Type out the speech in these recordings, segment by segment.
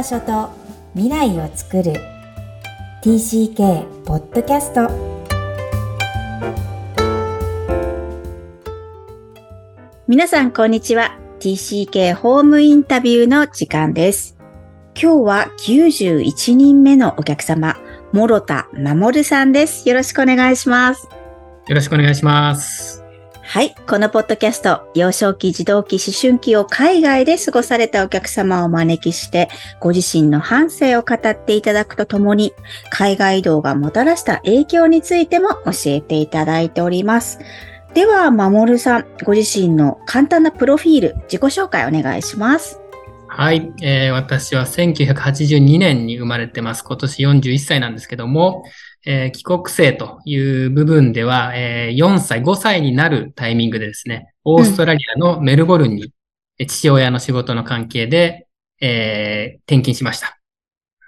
場所と未来を作る。TCK ポッドキャスト皆さんこんにちは。TCK ホームインタビューの時間です。今日は91人目のお客様諸田守さんです。よろしくお願いします。よろしくお願いしますはい。このポッドキャスト、幼少期、児童期、思春期を海外で過ごされたお客様をお招きして、ご自身の半生を語っていただくとともに、海外移動がもたらした影響についても教えていただいております。では、まもるさん、ご自身の簡単なプロフィール、自己紹介お願いします。はい、えー、私は1982年に生まれてます。今年41歳なんですけども、えー、帰国生という部分では、えー、4歳、5歳になるタイミングでですね、オーストラリアのメルボルンに、うん、父親の仕事の関係で、えー、転勤しました。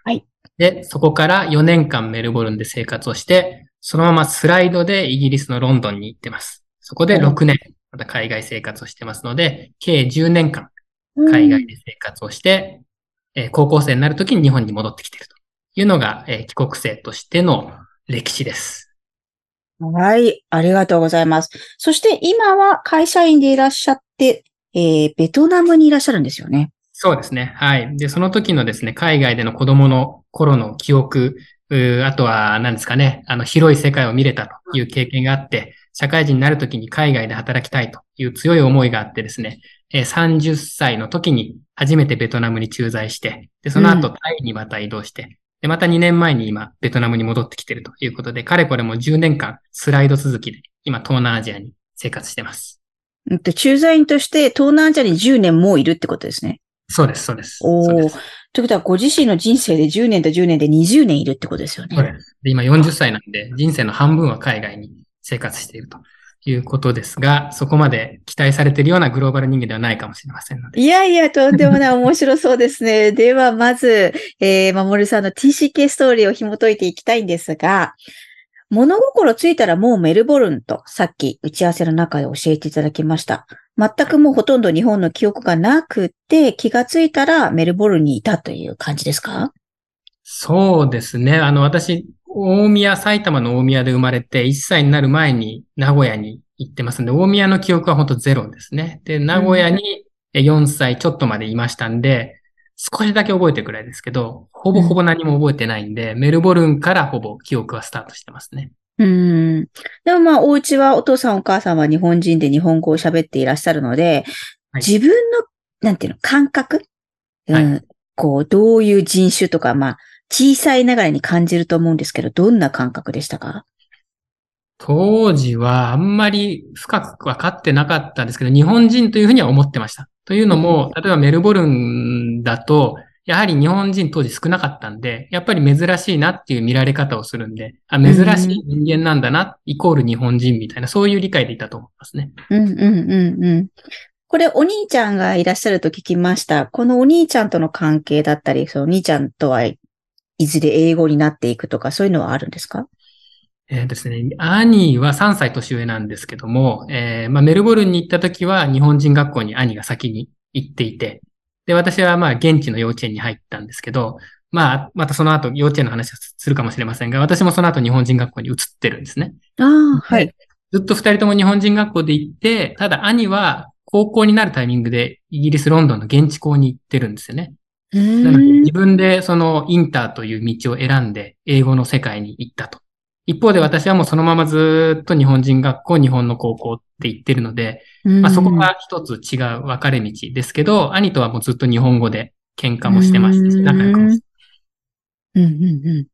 はい。で、そこから4年間メルボルンで生活をして、そのままスライドでイギリスのロンドンに行ってます。そこで6年、また海外生活をしてますので、計10年間、海外で生活をして、うん、えー、高校生になるときに日本に戻ってきているというのが、えー、帰国生としての歴史です。はい、ありがとうございます。そして今は会社員でいらっしゃって、えー、ベトナムにいらっしゃるんですよね。そうですね。はい。で、その時のですね、海外での子供の頃の記憶、あとは何ですかね、あの、広い世界を見れたという経験があって、社会人になる時に海外で働きたいという強い思いがあってですね、30歳の時に初めてベトナムに駐在して、で、その後タイにまた移動して、で、また2年前に今、ベトナムに戻ってきているということで、かれこれも10年間スライド続きで、今、東南アジアに生活してます。駐在員として東南アジアに10年もういるってことですね。そうです、そうです。おお。ということは、ご自身の人生で10年と10年で20年いるってことですよね。そうです。で、今40歳なんで、人生の半分は海外に生活しているということですが、そこまで期待されているようなグローバル人間ではないかもしれませんので。いやいや、とんでもない面白そうですね。では、まず、えー、まもるさんの TCK ストーリーを紐解いていきたいんですが、物心ついたらもうメルボルンとさっき打ち合わせの中で教えていただきました。全くもうほとんど日本の記憶がなくて気がついたらメルボルンにいたという感じですか？そうですね。あの、私、大宮、埼玉の大宮で生まれて、1歳になる前に名古屋に行ってますんで、大宮の記憶は本当ゼロですね。で、名古屋に4歳ちょっとまでいましたんで、少しだけ覚えてるくらいですけど、ほぼほぼ何も覚えてないんで、メルボルンからほぼ記憶はスタートしてますね。うん。でもまあ、お家はお父さんお母さんは日本人で日本語を喋っていらっしゃるので、はい、自分の、なんていうの、感覚、うん、はい、こう、どういう人種とか、まあ、小さいながらに感じると思うんですけど、どんな感覚でしたか？当時はあんまり深く分かってなかったんですけど、日本人というふうには思ってました。というのも、例えばメルボルンだと、やはり日本人当時少なかったんで、やっぱり珍しいなっていう見られ方をするんで、あ、珍しい人間なんだな、イコール日本人みたいな、そういう理解でいたと思いますね。うんうんうんうん。これ、お兄ちゃんがいらっしゃると聞きました。このお兄ちゃんとの関係だったり、そのお兄ちゃんとはいずれ英語になっていくとか、そういうのはあるんですか？えー、ですね、兄は3歳年上なんですけども、えー、まあ、メルボルンに行った時は日本人学校に兄が先に行っていて、で、私はまあ現地の幼稚園に入ったんですけど、まあ、またその後幼稚園の話をするかもしれませんが、私もその後日本人学校に移ってるんですね。ああ、はい。ずっと二人とも日本人学校で行って、ただ兄は高校になるタイミングでイギリス・ロンドンの現地校に行ってるんですよね。なので自分でそのインターという道を選んで英語の世界に行ったと。一方で私はもうそのままずっと日本人学校、日本の高校って言ってるので、まあ、そこが一つ違う分かれ道ですけど、兄とはもうずっと日本語で喧嘩もしてましたし、仲良くもして。うんうんうん。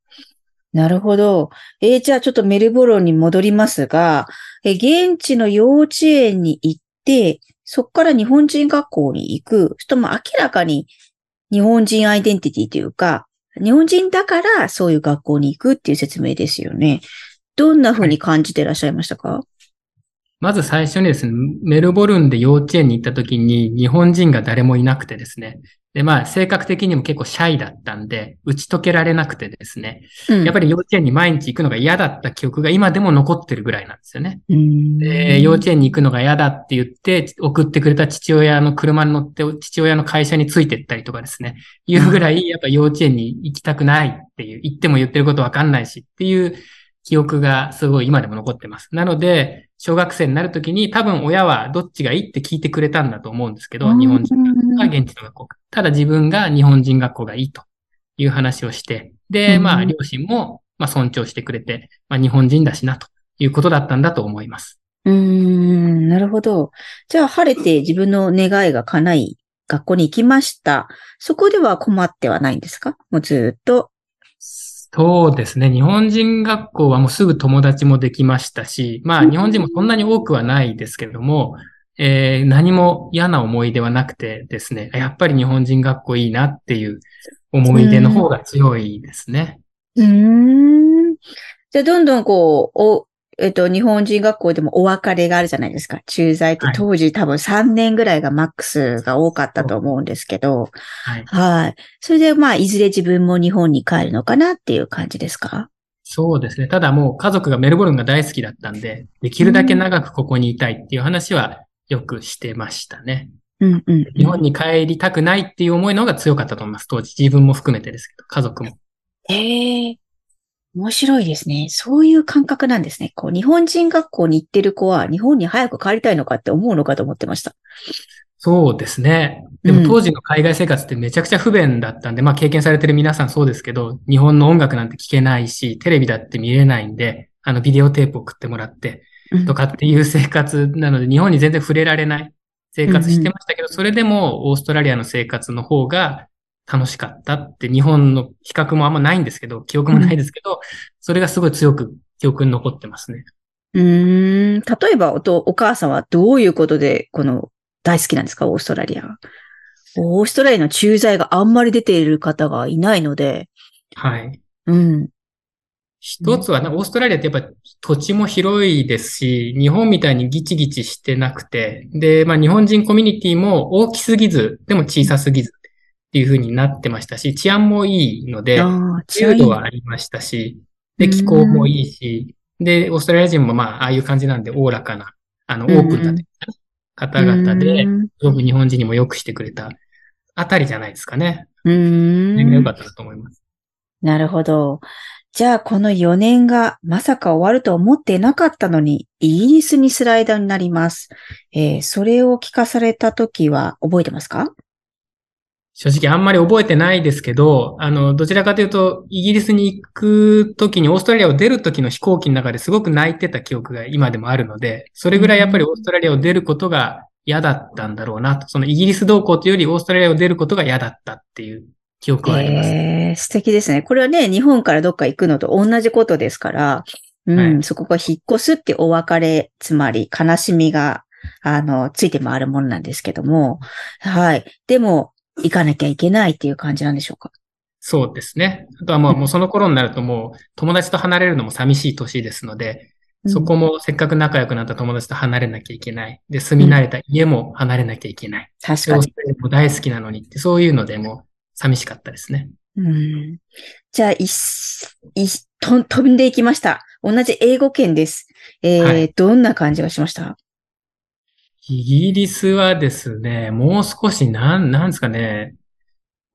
なるほど。えー、じゃあちょっとメルボルンに戻りますが、え現地の幼稚園に行って、そこから日本人学校に行く、とも明らかに日本人アイデンティティというか、日本人だからそういう学校に行くっていう説明ですよね。どんな風に感じていらっしゃいましたか、はい、まず最初にですね、メルボルンで幼稚園に行った時に日本人が誰もいなくてですね、で、まあ、性格的にも結構シャイだったんで、打ち解けられなくてですね。うんやっぱり幼稚園に毎日行くのが嫌だった記憶が今でも残ってるぐらいなんですよね。うんで、幼稚園に行くのが嫌だって言って、送ってくれた父親の車に乗って、父親の会社についてったりとかですね。いうぐらい、やっぱ幼稚園に行きたくないっていう、行っても言ってることわかんないしっていう記憶がすごい今でも残ってます。なので、小学生になるときに多分親はどっちがいいって聞いてくれたんだと思うんですけど、日本人が現地の学校か。ただ自分が日本人学校がいいという話をして、で、うんまあ、両親も、まあ、尊重してくれて、まあ、日本人だしなということだったんだと思います。うーん、なるほど。じゃあ、晴れて自分の願いが叶い、学校に行きました。そこでは困ってはないんですか？もうずっと。そうですね。日本人学校はもうすぐ友達もできましたし、まあうん日本人もそんなに多くはないですけれども、えー何も嫌な思い出はなくてですね、やっぱり日本人学校いいなっていう思い出の方が強いですね。うーん。じゃあ、どんどんこう、お、えっと、日本人学校でもお別れがあるじゃないですか。駐在ってはい当時多分3年ぐらいがマックスが多かったと思うんですけど、はい。はい。それで、まあ、いずれ自分も日本に帰るのかなっていう感じですか？そうですね。ただもう家族がメルボルンが大好きだったんで、できるだけ長くここにいたいっていう話はよくしてましたね。うんうん。日本に帰りたくないっていう思いの方が強かったと思います。当時自分も含めてですけど、家族も。へえ、面白いですね。そういう感覚なんですね。こう、日本人学校に行ってる子は日本に早く帰りたいのかって思うのかと思ってました。そうですね。でうんも当時の海外生活ってめちゃくちゃ不便だったんで、まあ経験されてる皆さんそうですけど、日本の音楽なんて聞けないし、テレビだって見れないんで、あのビデオテープを送ってもらってうんとかっていう生活なので、日本に全然触れられない生活してましたけど、それでもオーストラリアの生活の方が楽しかったって、日本の比較もあんまないんですけど、記憶もないですけど、それがすごい強く記憶に残ってますね。うーん。例えばおと、お母さんはどういうことで、この、大好きなんですか？オーストラリア。オーストラリアの駐在があんまり出ている方がいないので、はい。うん。一つはね、オーストラリアってやっぱ土地も広いですし、日本みたいにギチギチしてなくて、で、まあ日本人コミュニティも大きすぎず、でも小さすぎずっていう風になってましたし、治安もいいので、ああ、自由度はありましたし、で、気候もいいし、で、オーストラリア人もまあ、ああいう感じなんで、おおらかな、あの、オープンな方々で、うすごく日本人にも良くしてくれたあたりじゃないですかね。ーん。良かったなと思います。なるほど。じゃあ、この4年がまさか終わると思ってなかったのに、イギリスにスライダーになります。えーそれを聞かされたときは覚えてますか？正直あんまり覚えてないですけど、あの、どちらかというと、イギリスに行くときに、オーストラリアを出るときの飛行機の中ですごく泣いてた記憶が今でもあるので、それぐらいやっぱりオーストラリアを出ることが嫌だったんだろうなと。そのイギリス同行というよりオーストラリアを出ることが嫌だったっていう記憶はあります。えー素敵ですね。これはね、日本からどっか行くのと同じことですから、うん、はいそこが引っ越すってお別れ、つまり悲しみが、あの、ついて回るものなんですけども、はい。でも、行かなきゃいけないっていう感じなんでしょうか？そうですね。あとはもうもうその頃になるともう友達と離れるのも寂しい年ですので、そこもせっかく仲良くなった友達と離れなきゃいけない。で、住み慣れた家も離れなきゃいけない。で、確かに大好きなのにって、そういうのでもう寂しかったですね。うんじゃあ、いし、いし、と、飛んでいきました。同じ英語圏です。えーはいどんな感じがしました？イギリスはですね、もう少しなん、なんですかね、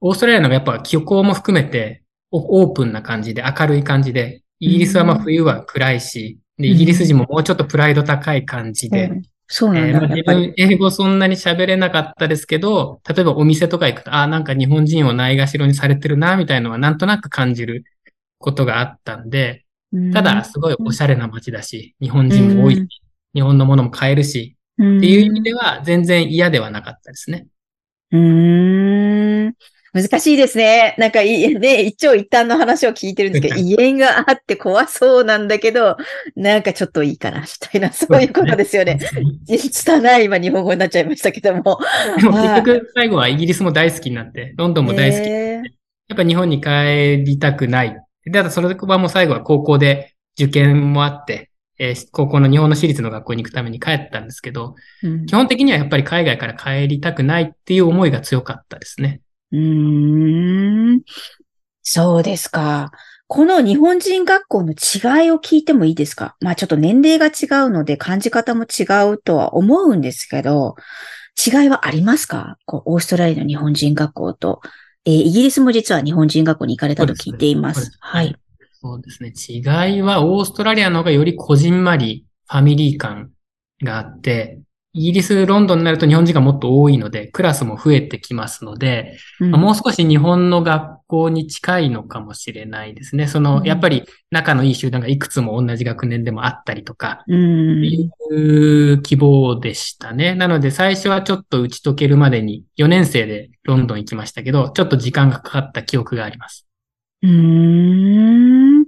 オーストラリアのやっぱ気候も含めてオオープンな感じで明るい感じで、イギリスはまあうん冬は暗いし、で、うんイギリス人ももうちょっとプライド高い感じで、うんそうなんえーだ、やっぱり。まあ自分、英語そんなに喋れなかったですけど、例えばお店とか行くと、ああ、なんか日本人をないがしろにされてるな、みたいなのはなんとなく感じることがあったんで、ただ、すごいおしゃれな街だし、日本人も多いし、日本のものも買えるし、うん、っていう意味では全然嫌ではなかったですね。うーん。難しいですね。なんかいい、ね、一長一短の話を聞いてるんですけど、はい威厳があって怖そうなんだけど、なんかちょっといいかな、みたいな、そういうことですよね。拙い今日本語になっちゃいましたけども。でも結局最後はイギリスも大好きになって、ロンドンも大好き。えーやっぱ日本に帰りたくない。ただそれはもう最後は高校で受験もあって、えー高校の日本の私立の学校に行くために帰ったんですけど、うん基本的にはやっぱり海外から帰りたくないっていう思いが強かったですね。うーん。そうですか。この日本人学校の違いを聞いてもいいですか？まあちょっと年齢が違うので感じ方も違うとは思うんですけど、違いはありますか？こうオーストラリアの日本人学校と、えーイギリスも実は日本人学校に行かれたと聞いています。すねはい。。そうですね。違いは、オーストラリアの方がよりこじんまり、ファミリー感があって、イギリス、ロンドンになると日本人がもっと多いので、クラスも増えてきますので、うんまあもう少し日本の学校に近いのかもしれないですね。その、うんやっぱり仲のいい集団がいくつも同じ学年でもあったりとか、いう希望でしたね。なので最初はちょっと打ち解けるまでに4年生でロンドン行きましたけど、ちょっと時間がかかった記憶があります。うーん。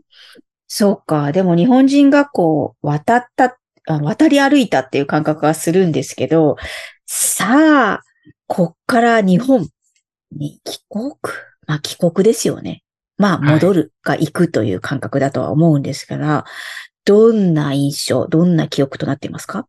そうか。でも日本人学校を渡った、あ渡り歩いたっていう感覚がするんですけど、さあ、こっから日本に帰国？まあ帰国ですよね。まあ戻るか行くという感覚だとは思うんですから、どんな印象、どんな記憶となっていますか？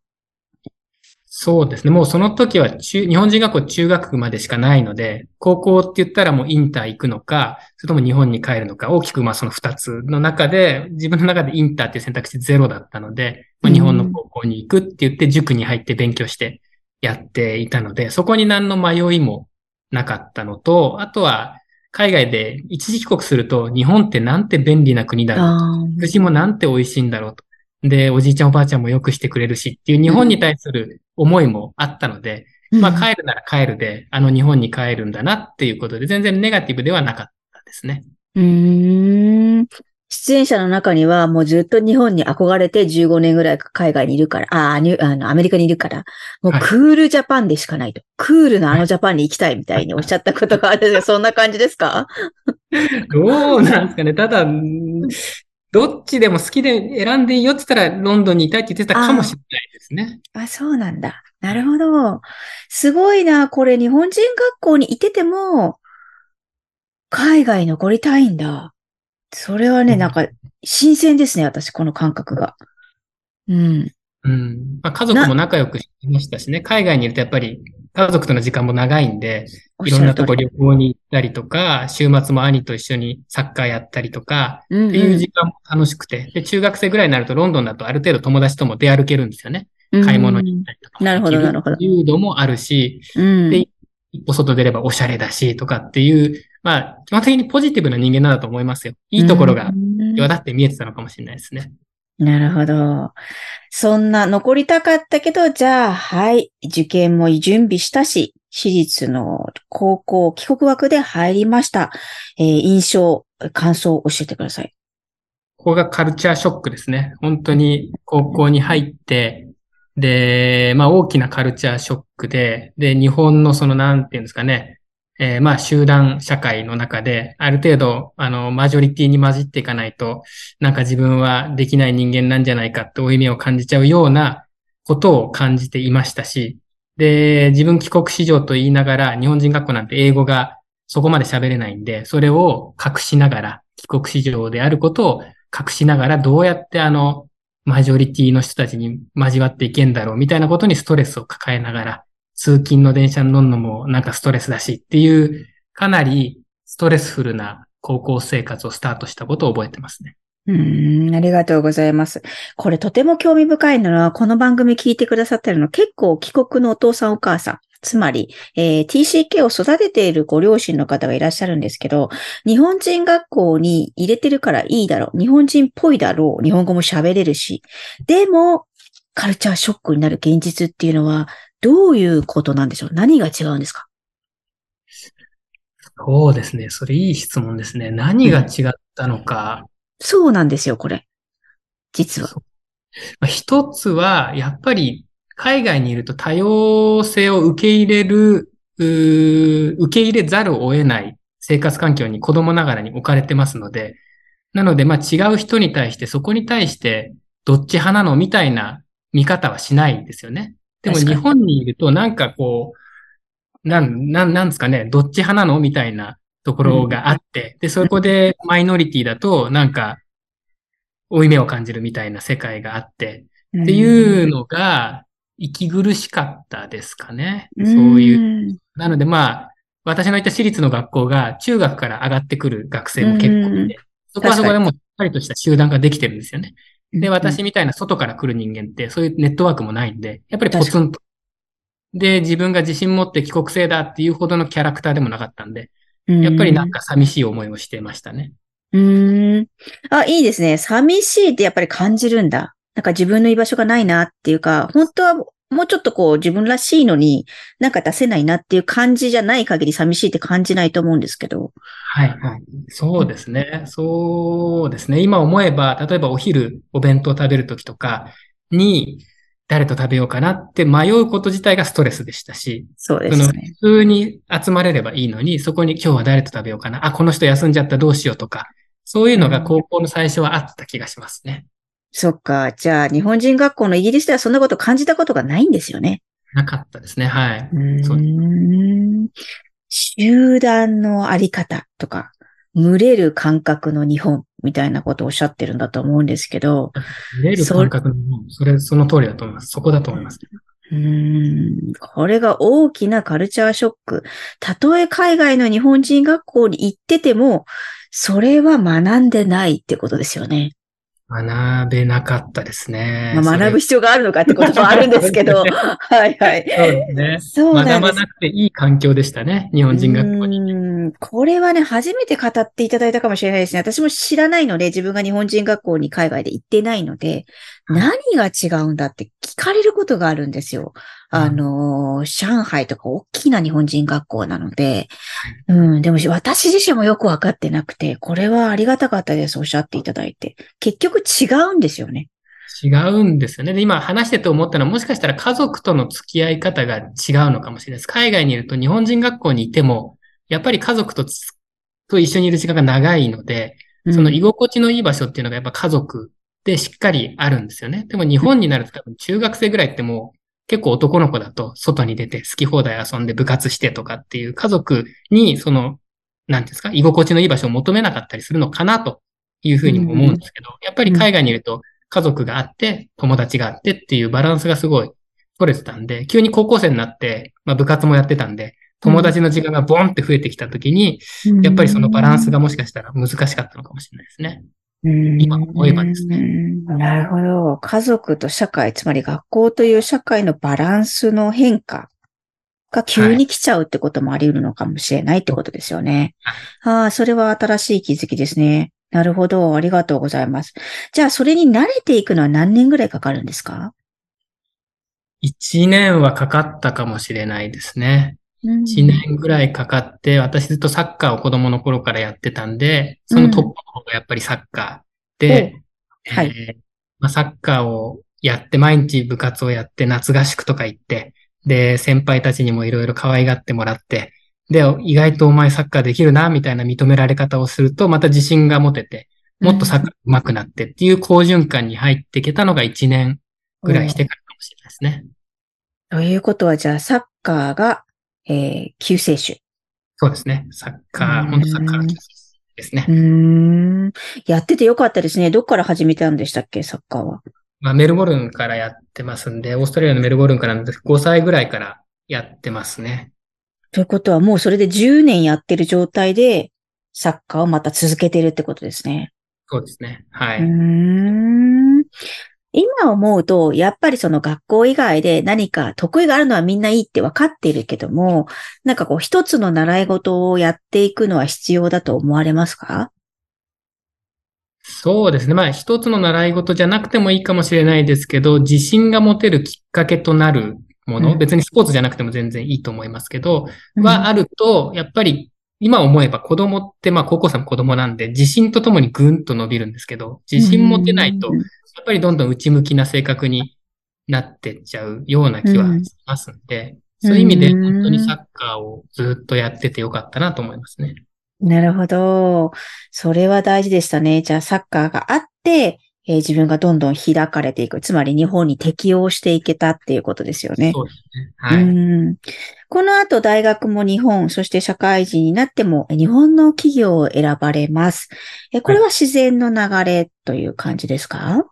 そうですね。もうその時は中、日本人学校中学までしかないので、高校って言ったらもうインター行くのか、それとも日本に帰るのか、大きくまあその二つの中で、自分の中でインターっていう選択肢ゼロだったので、まあ、日本の高校に行くって言って塾に入って勉強してやっていたので、そこに何の迷いもなかったのと、あとは海外で一時帰国すると日本ってなんて便利な国だろうあ食事もなんて美味しいんだろうと。で、おじいちゃんおばあちゃんもよくしてくれるしっていう日本に対する思いもあったので、まあ帰るなら帰るで、あの日本に帰るんだなっていうことで、全然ネガティブではなかったですね。うーん。出演者の中にはもうずっと日本に憧れて15年ぐらい海外にいるから、ああ、の、アメリカにいるから、もうはいクールジャパンでしかないと。クールなあのジャパンに行きたいみたいにおっしゃったことがあるんですが、そんな感じですか？どうなんですかね。ただ、んどっちでも好きで選んでいいよって言ったらロンドンにいたいって言ってたかもしれないですね。あ、そうなんだ。なるほど。すごいな。これ日本人学校にいてても、海外に残りたいんだ。それはね、うんなんか、新鮮ですね、私、この感覚が。うん。うん。まあ、家族も仲良くしてましたしね。海外にいるとやっぱり家族との時間も長いんで、いろんなとこ旅行に行ったりとか、週末も兄と一緒にサッカーやったりとか、っっていう時間も楽しくて、で、中学生ぐらいになるとロンドンだとある程度友達とも出歩けるんですよね。買い物に行ったりとか。なるほどなるほど自由度もあるし、うん。で一歩外出ればおしゃれだしとかっていう、まあ、基本的にポジティブな人間なんだと思いますよ。いいところがうん際立って見えてたのかもしれないですね。なるほど。そんな残りたかったけど、じゃあ、はい、受験も準備したし、私立の高校帰国枠で入りました。えー印象、感想を教えてください。ここがカルチャーショックですね。本当に高校に入って、で、まあ大きなカルチャーショックで、で、日本のそのなんていうんですかね、えーまあ集団社会の中で、ある程度、あの、マジョリティに混じっていかないと、なんか自分はできない人間なんじゃないかって負い目を感じちゃうようなことを感じていましたし、で、自分帰国子女と言いながら、日本人学校なんて英語がそこまで喋れないんで、それを隠しながら、帰国子女であることを隠しながら、どうやってあの、マジョリティの人たちに交わっていけんだろうみたいなことにストレスを抱えながら、通勤の電車に乗るのもなんかストレスだしっていう、かなりストレスフルな高校生活をスタートしたことを覚えてますね。うん、ありがとうございます。これとても興味深いのは、この番組聞いてくださってるの結構帰国のお父さんお母さん、つまり、えー TCK を育てているご両親の方がいらっしゃるんですけど、日本人学校に入れてるからいいだろう。日本人っぽいだろう。日本語も喋れるし。でも、カルチャーショックになる現実っていうのは、どういうことなんでしょう？何が違うんですか？そうですね。それいい質問ですね。何が違ったのか。そうなんですよ、これ。実は。まあ一つは、やっぱり海外にいると多様性を受け入れる、受け入れざるを得ない生活環境に子供ながらに置かれてますので、なので、まあ違う人に対して、そこに対して、どっち派なの？みたいな見方はしないですよね。でも日本にいると、なんかこう、なん、なん、なんですかね、どっち派なのみたいなところがあって、で、そこでマイノリティだと、なんか、負い目を感じるみたいな世界があって、っていうのが、息苦しかったですかね。そういう。う。なのでまあ、私の行った私立の学校が中学から上がってくる学生も結構いて、そこはそこでもうしっかりとした集団ができてるんですよね。で、私みたいな外から来る人間ってそういうネットワークもないんで、やっぱりポツンと。で、自分が自信持って帰国生だっていうほどのキャラクターでもなかったんで、やっぱりなんか寂しい思いをしてましたね。うん。あ、いいですね。寂しいってやっぱり感じるんだ。なんか自分の居場所がないなっていうか、本当はもうちょっとこう自分らしいのになんか出せないなっていう感じじゃない限り寂しいって感じないと思うんですけど。はいはい。そうですね。そうですね。今思えば、例えばお昼お弁当食べるときとかに、誰と食べようかなって迷うこと自体がストレスでしたし、そうですね。普通に集まれればいいのに、そこに今日は誰と食べようかな。あ、この人休んじゃったどうしようとか、そういうのが高校の最初はあった気がしますね。そっか。じゃあ、日本人学校のイギリスではそんなこと感じたことがないんですよね。なかったですね。はい。そう集団のあり方とか、群れる感覚の日本みたいなことをおっしゃってるんだと思うんですけど。群れる感覚の日本、それ、その通りだと思います。そこだと思います。うん、これが大きなカルチャーショック。たとえ海外の日本人学校に行ってても、それは学んでないってことですよね。学べなかったですね。まあ、学ぶ必要があるのかってこともあるんですけど。はいはい。そうですね。そう学ばなくていい環境でしたね。日本人学校に。これはね、初めて語っていただいたかもしれないですね。私も知らないので、自分が日本人学校に海外で行ってないので、何が違うんだって聞かれることがあるんですよ。あの、上海とか大きな日本人学校なので、うん、でも私自身もよくわかってなくて、これはありがたかったです、おっしゃっていただいて。結局違うんですよね。違うんですよね。で、今話してて思ったのは、もしかしたら家族との付き合い方が違うのかもしれないです。海外にいると日本人学校にいても、やっぱり家族とと一緒にいる時間が長いので、その居心地のいい場所っていうのがやっぱ家族でしっかりあるんですよね。でも日本になると多分中学生ぐらいってもう結構男の子だと外に出て好き放題遊んで部活してとかっていう家族にその、なんですか、居心地のいい場所を求めなかったりするのかなというふうにも思うんですけど、やっぱり海外にいると家族があって、友達があってっていうバランスがすごい取れてたんで、急に高校生になって、まあ部活もやってたんで、友達の時間がボンって増えてきた時に、やっぱりそのバランスがもしかしたら難しかったのかもしれないですね。今思えばですね。なるほど。家族と社会、つまり学校という社会のバランスの変化が急に来ちゃうってこともあり得るのかもしれないってことですよね。はい、ああ、それは新しい気づきですね。なるほど。ありがとうございます。じゃあ、それに慣れていくのは何年ぐらいかかるんですか？一年はかかったかもしれないですね。1年ぐらいかかって、私ずっとサッカーを子供の頃からやってたんで、そのトップの方がやっぱりサッカーで、うん、はい、えー、まあ、サッカーをやって、毎日部活をやって、夏合宿とか行って、で、先輩たちにもいろいろ可愛がってもらって、で、意外とお前サッカーできるな、みたいな認められ方をすると、また自信が持てて、もっとサッカー上手くなってっていう好循環に入っていけたのが1年ぐらいしてからかもしれないですね。ということは、じゃあ、サッカーがえー、救世主。そうですね。サッカー、本当サッカーですね。うん。やっててよかったですね。どっから始めたんでしたっけ、サッカーは。まあ、メルボルンからやってますんで、オーストラリアのメルボルンからなんで5歳ぐらいからやってますね。ということは、もうそれで10年やってる状態で、サッカーをまた続けてるってことですね。そうですね。はい。うん。今思うと、やっぱりその学校以外で何か得意があるのはみんないいって分かっているけども、なんかこう一つの習い事をやっていくのは必要だと思われますか？そうですね。まあ一つの習い事じゃなくてもいいかもしれないですけど、自信が持てるきっかけとなるもの、うん、別にスポーツじゃなくても全然いいと思いますけど、うん、はあると、やっぱり今思えば子供ってまあ高校生も子供なんで自信とともにぐんと伸びるんですけど、自信持てないとやっぱりどんどん内向きな性格になってっちゃうような気はしますんで、うん、そういう意味で本当にサッカーをずっとやっててよかったなと思いますね。なるほど。それは大事でしたね。じゃあサッカーがあって、えー、自分がどんどん開かれていく。つまり日本に適応していけたっていうことですよね。そうですね。はい。うんこの後大学も日本、そして社会人になっても日本の企業を選ばれます。えこれは自然の流れという感じですか、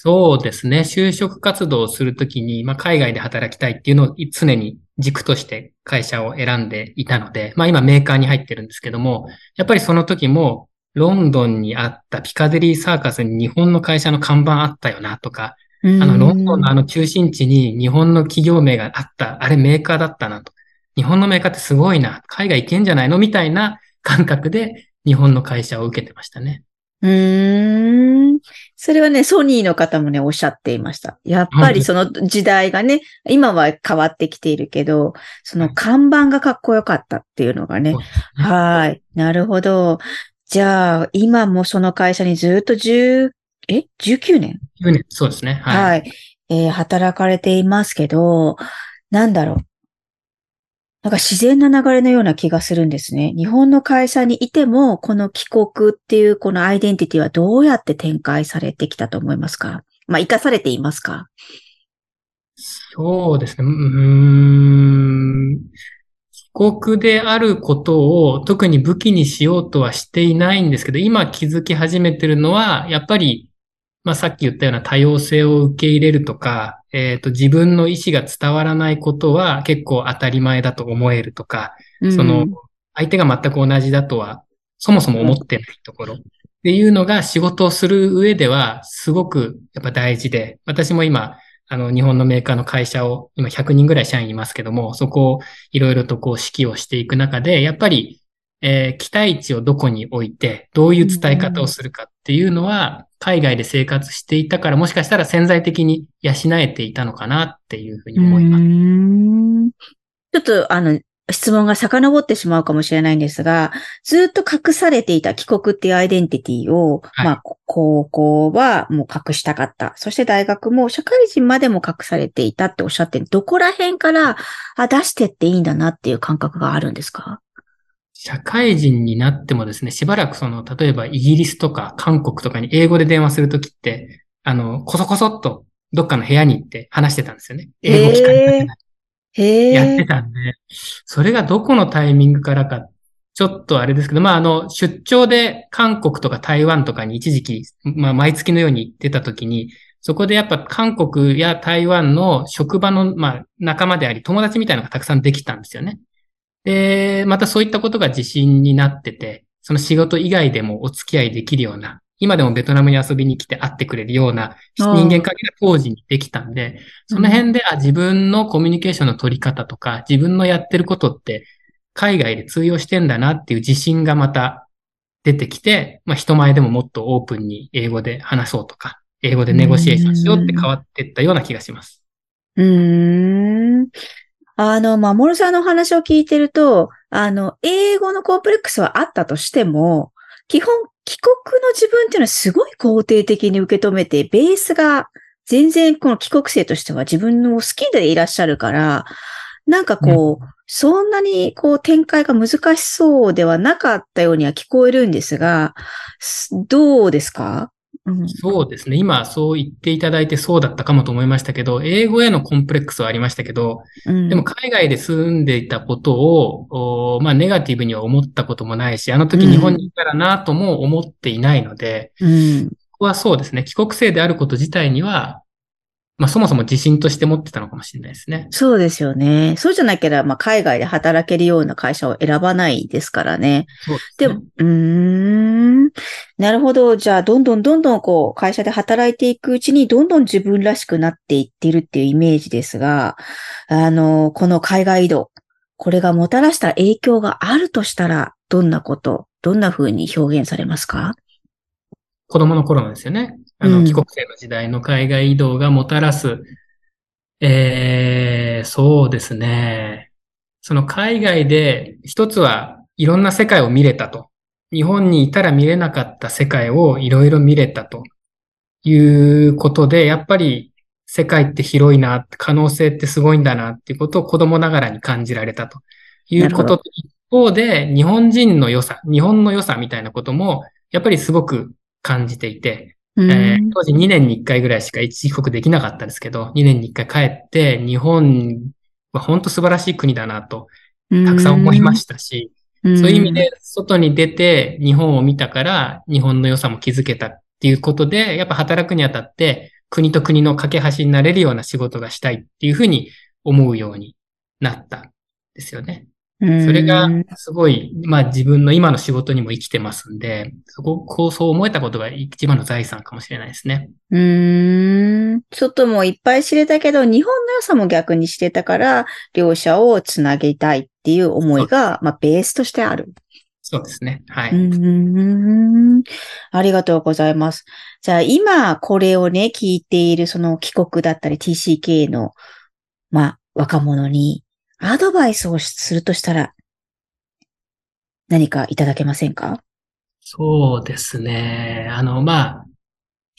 そうですね。就職活動をするときに、まあ、海外で働きたいっていうのを常に軸として会社を選んでいたので、まあ今メーカーに入ってるんですけども、やっぱりその時もロンドンにあったピカデリーサーカスに日本の会社の看板あったよなとか、あのロンドンのあの中心地に日本の企業名があった、あれメーカーだったなと。日本のメーカーってすごいな、海外行けんじゃないのみたいな感覚で日本の会社を受けてましたね。うーん。それはね、ソニーの方もね、おっしゃっていました。やっぱりその時代がね、今は変わってきているけど、その看板がかっこよかったっていうのがね。はい。なるほど。じゃあ、今もその会社にずっと10、え ?19 年 ?19 年、そうですね。はい。はい、えー、働かれていますけど、なんだろう。なんか自然な流れのような気がするんですね。日本の会社にいても、この帰国っていうこのアイデンティティはどうやって展開されてきたと思いますか？まあ、生かされていますか？そうですね。うーん。帰国であることを特に武器にしようとはしていないんですけど、今気づき始めてるのは、やっぱりまあ、さっき言ったような多様性を受け入れるとか、えっ、ー、と、自分の意思が伝わらないことは結構当たり前だと思えるとか、うん、その、相手が全く同じだとは、そもそも思ってないところ。っていうのが仕事をする上ではすごくやっぱ大事で、私も今、あの、日本のメーカーの会社を、今100人ぐらい社員いますけども、そこをいろいろとこう指揮をしていく中で、やっぱりえー、期待値をどこに置いて、どういう伝え方をするかっていうのは、海外で生活していたから、もしかしたら潜在的に養えていたのかなっていうふうに思います。ちょっと、あの、質問が遡ってしまうかもしれないんですが、ずっと隠されていた帰国っていうアイデンティティを、はい、まあ、高校はもう隠したかった。そして大学も社会人までも隠されていたっておっしゃってどこら辺からあ出してっていいんだなっていう感覚があるんですか？社会人になってもですね、しばらくその、例えばイギリスとか韓国とかに英語で電話するときって、あの、こそこそっとどっかの部屋に行って話してたんですよね。英語聞かれない。へやってたんで、それがどこのタイミングからか、ちょっとあれですけど、まあ、あの、出張で韓国とか台湾とかに一時期、まあ、毎月のように行ってた時に、そこでやっぱ韓国や台湾の職場の、まあ、仲間であり、友達みたいなのがたくさんできたんですよね。で、またそういったことが自信になってて、その仕事以外でもお付き合いできるような、今でもベトナムに遊びに来て会ってくれるような人間関係が当時にできたんで、その辺で、あ、自分のコミュニケーションの取り方とか、自分のやってることって海外で通用してんだなっていう自信がまた出てきて、まあ人前でももっとオープンに英語で話そうとか、英語でネゴシエーションしようって変わっていったような気がします。うーん。あの、まもるさんのお話を聞いてると、あの、英語のコンプレックスはあったとしても、基本、帰国の自分っていうのはすごい肯定的に受け止めて、ベースが全然この帰国生としては自分の好きでいらっしゃるから、なんかこう、うん、そんなにこう展開が難しそうではなかったようには聞こえるんですが、どうですか？そうですね。今そう言っていただいてそうだったかもと思いましたけど、英語へのコンプレックスはありましたけど、うん、でも海外で住んでいたことを、まあネガティブには思ったこともないし、あの時日本にいたらなとも思っていないので、うん、ここはそうですね。帰国生であること自体には、まあそもそも自信として持ってたのかもしれないですね。そうですよね。そうじゃなければ、まあ海外で働けるような会社を選ばないですからね。そうですね。でも、うーん。なるほど。じゃあ、どんどんどんどんこう、会社で働いていくうちに、どんどん自分らしくなっていっているっていうイメージですが、あの、この海外移動、これがもたらした影響があるとしたら、どんなこと、どんな風に表現されますか？子供の頃のですよね。あの、帰国生の時代の海外移動がもたらす、ええー、そうですね。その海外で一つはいろんな世界を見れたと。日本にいたら見れなかった世界をいろいろ見れたということで、やっぱり世界って広いな、可能性ってすごいんだなっていうことを子供ながらに感じられたということと一方で、日本人の良さ、日本の良さみたいなことも、やっぱりすごく感じていて、えー、当時2年に1回ぐらいしか一時帰国できなかったんですけど、2年に1回帰って、日本は本当素晴らしい国だなと、たくさん思いましたし、そういう意味で、外に出て日本を見たから、日本の良さも気づけたっていうことで、やっぱ働くにあたって、国と国の架け橋になれるような仕事がしたいっていうふうに思うようになったんですよね。それがすごい、まあ自分の今の仕事にも生きてますんで、そこ、こうそう思えたことが一番の財産かもしれないですね。うーん。外もいっぱい知れたけど、日本の良さも逆に知れたから、両者をつなげたいっていう思いが、まあベースとしてある。そうですね。はい。うんありがとうございます。じゃあ今これをね、聞いているその帰国だったり TCK の、まあ若者にアドバイスをするとしたら、何かいただけませんか？そうですね。あの、まあ、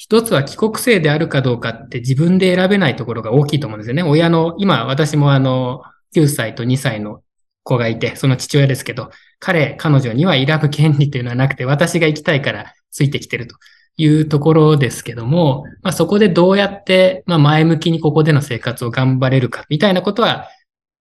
一つは帰国生であるかどうかって自分で選べないところが大きいと思うんですよね。親の、今私もあの、9歳と2歳の子がいて、その父親ですけど、彼、彼女には選ぶ権利というのはなくて、私が行きたいからついてきてるというところですけども、まあ、そこでどうやって、まあ、前向きにここでの生活を頑張れるか、みたいなことは、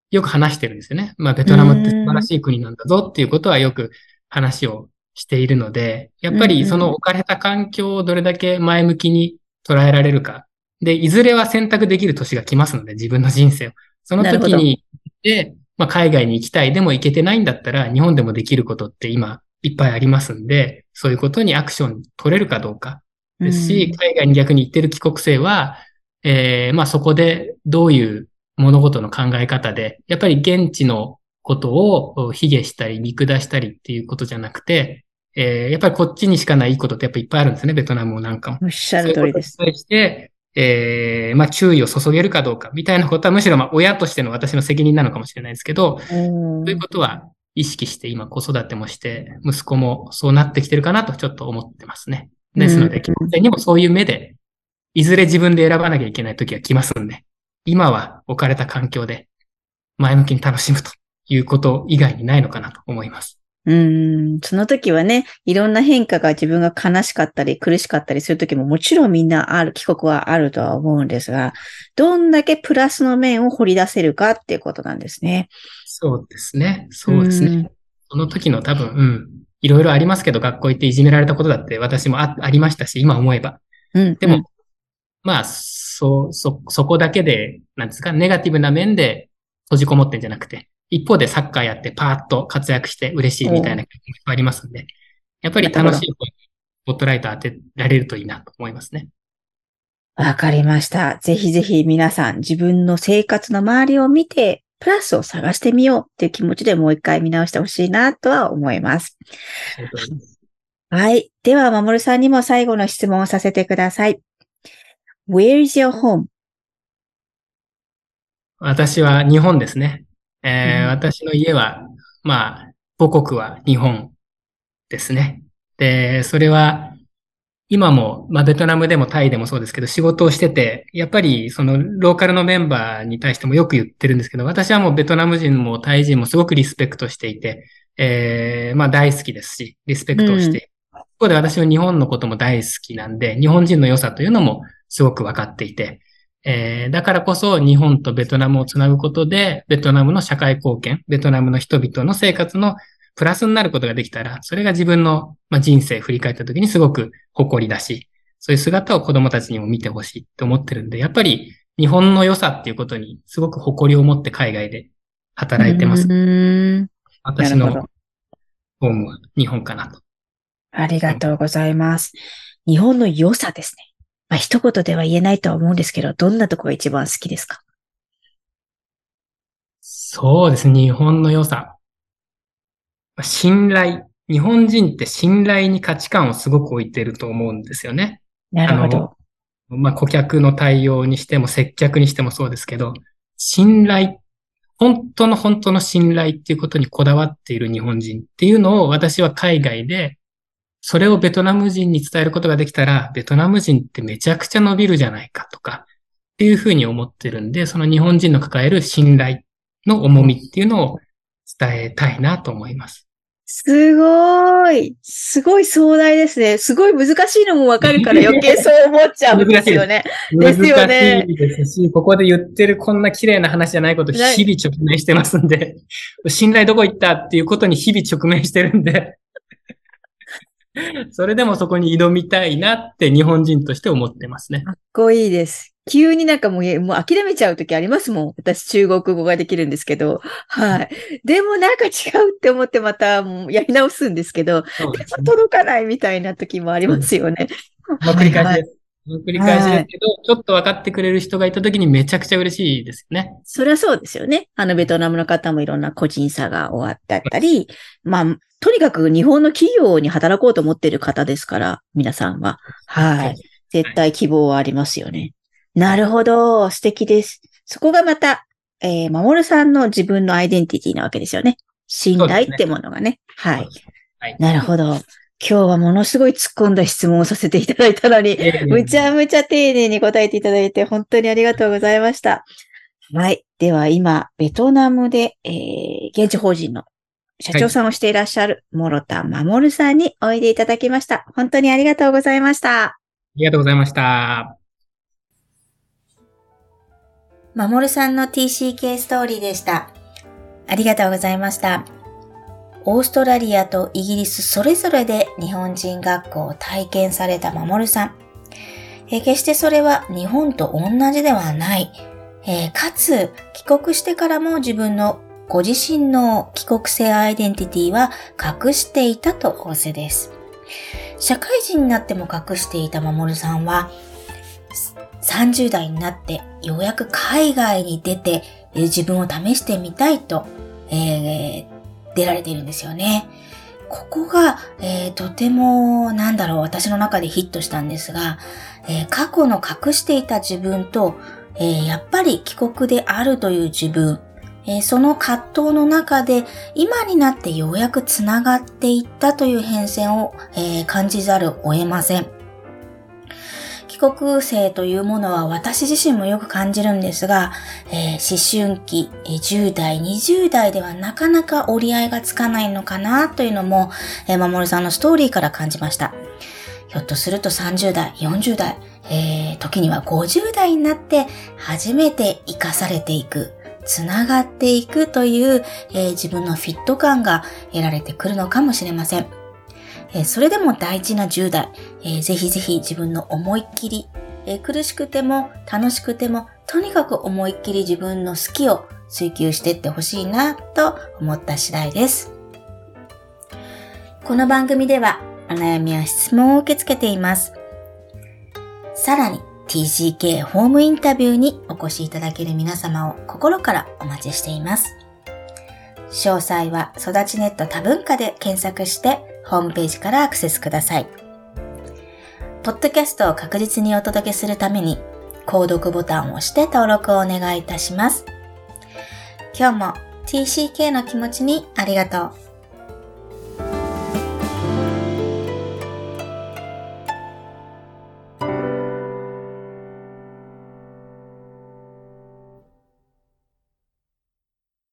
よく話してるんですよね。まあ、ベトナムって素晴らしい国なんだぞっていうことはよく話をしているので、やっぱりその置かれた環境をどれだけ前向きに捉えられるか。で、いずれは選択できる年が来ますので、自分の人生を。その時に、で、まあ、海外に行きたい、でも行けてないんだったら、日本でもできることって今いっぱいありますんで、そういうことにアクション取れるかどうか。ですし、海外に逆に行ってる帰国生は、えー、まあそこでどういう物事の考え方で、やっぱり現地のことを卑下したり見下したりっていうことじゃなくて、えー、やっぱりこっちにしかないことってやっぱいっぱいあるんですね、ベトナムなんかも。おっしゃる通りです。そういうことに対して、えー、まあ注意を注げるかどうかみたいなことはむしろまあ親としての私の責任なのかもしれないですけど、そういうことは意識して今子育てもして、息子もそうなってきてるかなとちょっと思ってますね。ですので、基本的にもそういう目で、いずれ自分で選ばなきゃいけない時は来ますんで、今は置かれた環境で前向きに楽しむということ以外にないのかなと思います。うん、その時はね、いろんな変化が自分が悲しかったり苦しかったりする時ももちろんみんなある、帰国はあるとは思うんですが、どんだけプラスの面を掘り出せるかっていうことなんですね。そうですね。そうですね。その時の多分、うん、いろいろありますけど、学校行っていじめられたことだって私もあありましたし、今思えば。うん、でも、うん、まあ、そう、そ、そこだけで、なんですか、ネガティブな面で閉じこもってんじゃなくて、一方でサッカーやってパーッと活躍して嬉しいみたいな経験がありますんで、やっぱり楽しいスポットライト当てられるといいなと思いますね。わかりました。ぜひぜひ皆さん自分の生活の周りを見て、プラスを探してみようっていう気持ちでもう一回見直してほしいなとは思います。はい。では、まもるさんにも最後の質問をさせてください。Where is your home? 私は日本ですね。えー、うん、私の家は、まあ、母国は日本ですね。で、それは、今も、まあ、ベトナムでもタイでもそうですけど、仕事をしてて、やっぱり、その、ローカルのメンバーに対してもよく言ってるんですけど、私はもうベトナム人もタイ人もすごくリスペクトしていて、えー、まあ、大好きですし、リスペクトをして、うん、一方で私は日本のことも大好きなんで、日本人の良さというのもすごく分かっていて、えー、だからこそ日本とベトナムをつなぐことで、ベトナムの社会貢献、ベトナムの人々の生活のプラスになることができたら、それが自分の、まあ、人生振り返った時にすごく誇りだし、そういう姿を子供たちにも見てほしいって思ってるんで、やっぱり日本の良さっていうことにすごく誇りを持って海外で働いてます。私のホームは日本かなと。ありがとうございます。日本の良さですね。まあ、一言では言えないとは思うんですけど、どんなとこが一番好きですか？そうですね。日本の良さ。信頼。日本人って信頼に価値観をすごく置いてると思うんですよね。なるほど。まあ、顧客の対応にしても接客にしてもそうですけど、信頼、本当の本当の信頼っていうことにこだわっている日本人っていうのを私は海外でそれをベトナム人に伝えることができたら、ベトナム人ってめちゃくちゃ伸びるじゃないかとか、っていうふうに思ってるんで、その日本人の抱える信頼の重みっていうのを伝えたいなと思います。すごい。すごい壮大ですね。すごい難しいのもわかるから 余計そう思っちゃうんですよね。ですよね。難しいですし、ここで言ってるこんな綺麗な話じゃないこと日々直面してますんで、信頼どこ行ったっていうことに日々直面してるんで、それでもそこに挑みたいなって日本人として思ってますね。かっこいいです。急になんかもう、もう諦めちゃう時ありますもん。私中国語ができるんですけど。はい。でもなんか違うって思ってまたもうやり直すんですけど、でね、届かないみたいな時もありますよね。まあ、繰り返しです。繰り返しですけど、はい、ちょっと分かってくれる人がいたときにめちゃくちゃ嬉しいですよね。そりゃそうですよね。あの、ベトナムの方もいろんな個人差が終わったり、まあ、とにかく日本の企業に働こうと思っている方ですから、皆さんは。はい。絶対希望はありますよね。なるほど。素敵です。そこがまた、えー、守さんの自分のアイデンティティなわけですよね。信頼ってものがね。ねはい。はい、なるほど。今日はものすごい突っ込んだ質問をさせていただいたのに、むちゃむちゃ丁寧に答えていただいて、本当にありがとうございました。はい。では今、ベトナムで、えー、現地法人の社長さんをしていらっしゃる、諸田守さんにおいでいただきました。本当にありがとうございました。ありがとうございました。守さんの TCK ストーリーでした。ありがとうございました。オーストラリアとイギリスそれぞれで日本人学校を体験された守さん。え決してそれは日本と同じではない。えかつ、帰国してからも自分のご自身の帰国性アイデンティティは隠していたと仰せです。社会人になっても隠していた守さんは、30代になってようやく海外に出てえ自分を試してみたいと、えー、出られているんですよね。ここが、えー、とても、なんだろう、私の中でヒットしたんですが、えー、過去の隠していた自分と、えー、やっぱり帰国であるという自分、えその葛藤の中で今になってようやく繋がっていったという変遷を、え感じざるを得ません。帰国生というものは私自身もよく感じるんですが、えー、思春期、え、10代、20代ではなかなか折り合いがつかないのかなというのも、えー、守さんのストーリーから感じました。ひょっとすると30代、40代、えー、時には50代になって初めて生かされていく、つながっていくという、えー、自分のフィット感が得られてくるのかもしれません。えそれでも大事な10代、え、ぜひぜひ自分の思いっきり、え、苦しくても楽しくても、とにかく思いっきり自分の好きを追求していってほしいなと思った次第です。この番組ではお悩みや質問を受け付けています。さらに TCK ホームインタビューにお越しいただける皆様を心からお待ちしています。詳細は育ちネット多文化で検索してホームページからアクセスください。ポッドキャストを確実にお届けするために、購読ボタンを押して登録をお願いいたします。今日も TCK の気持ちにありがとう。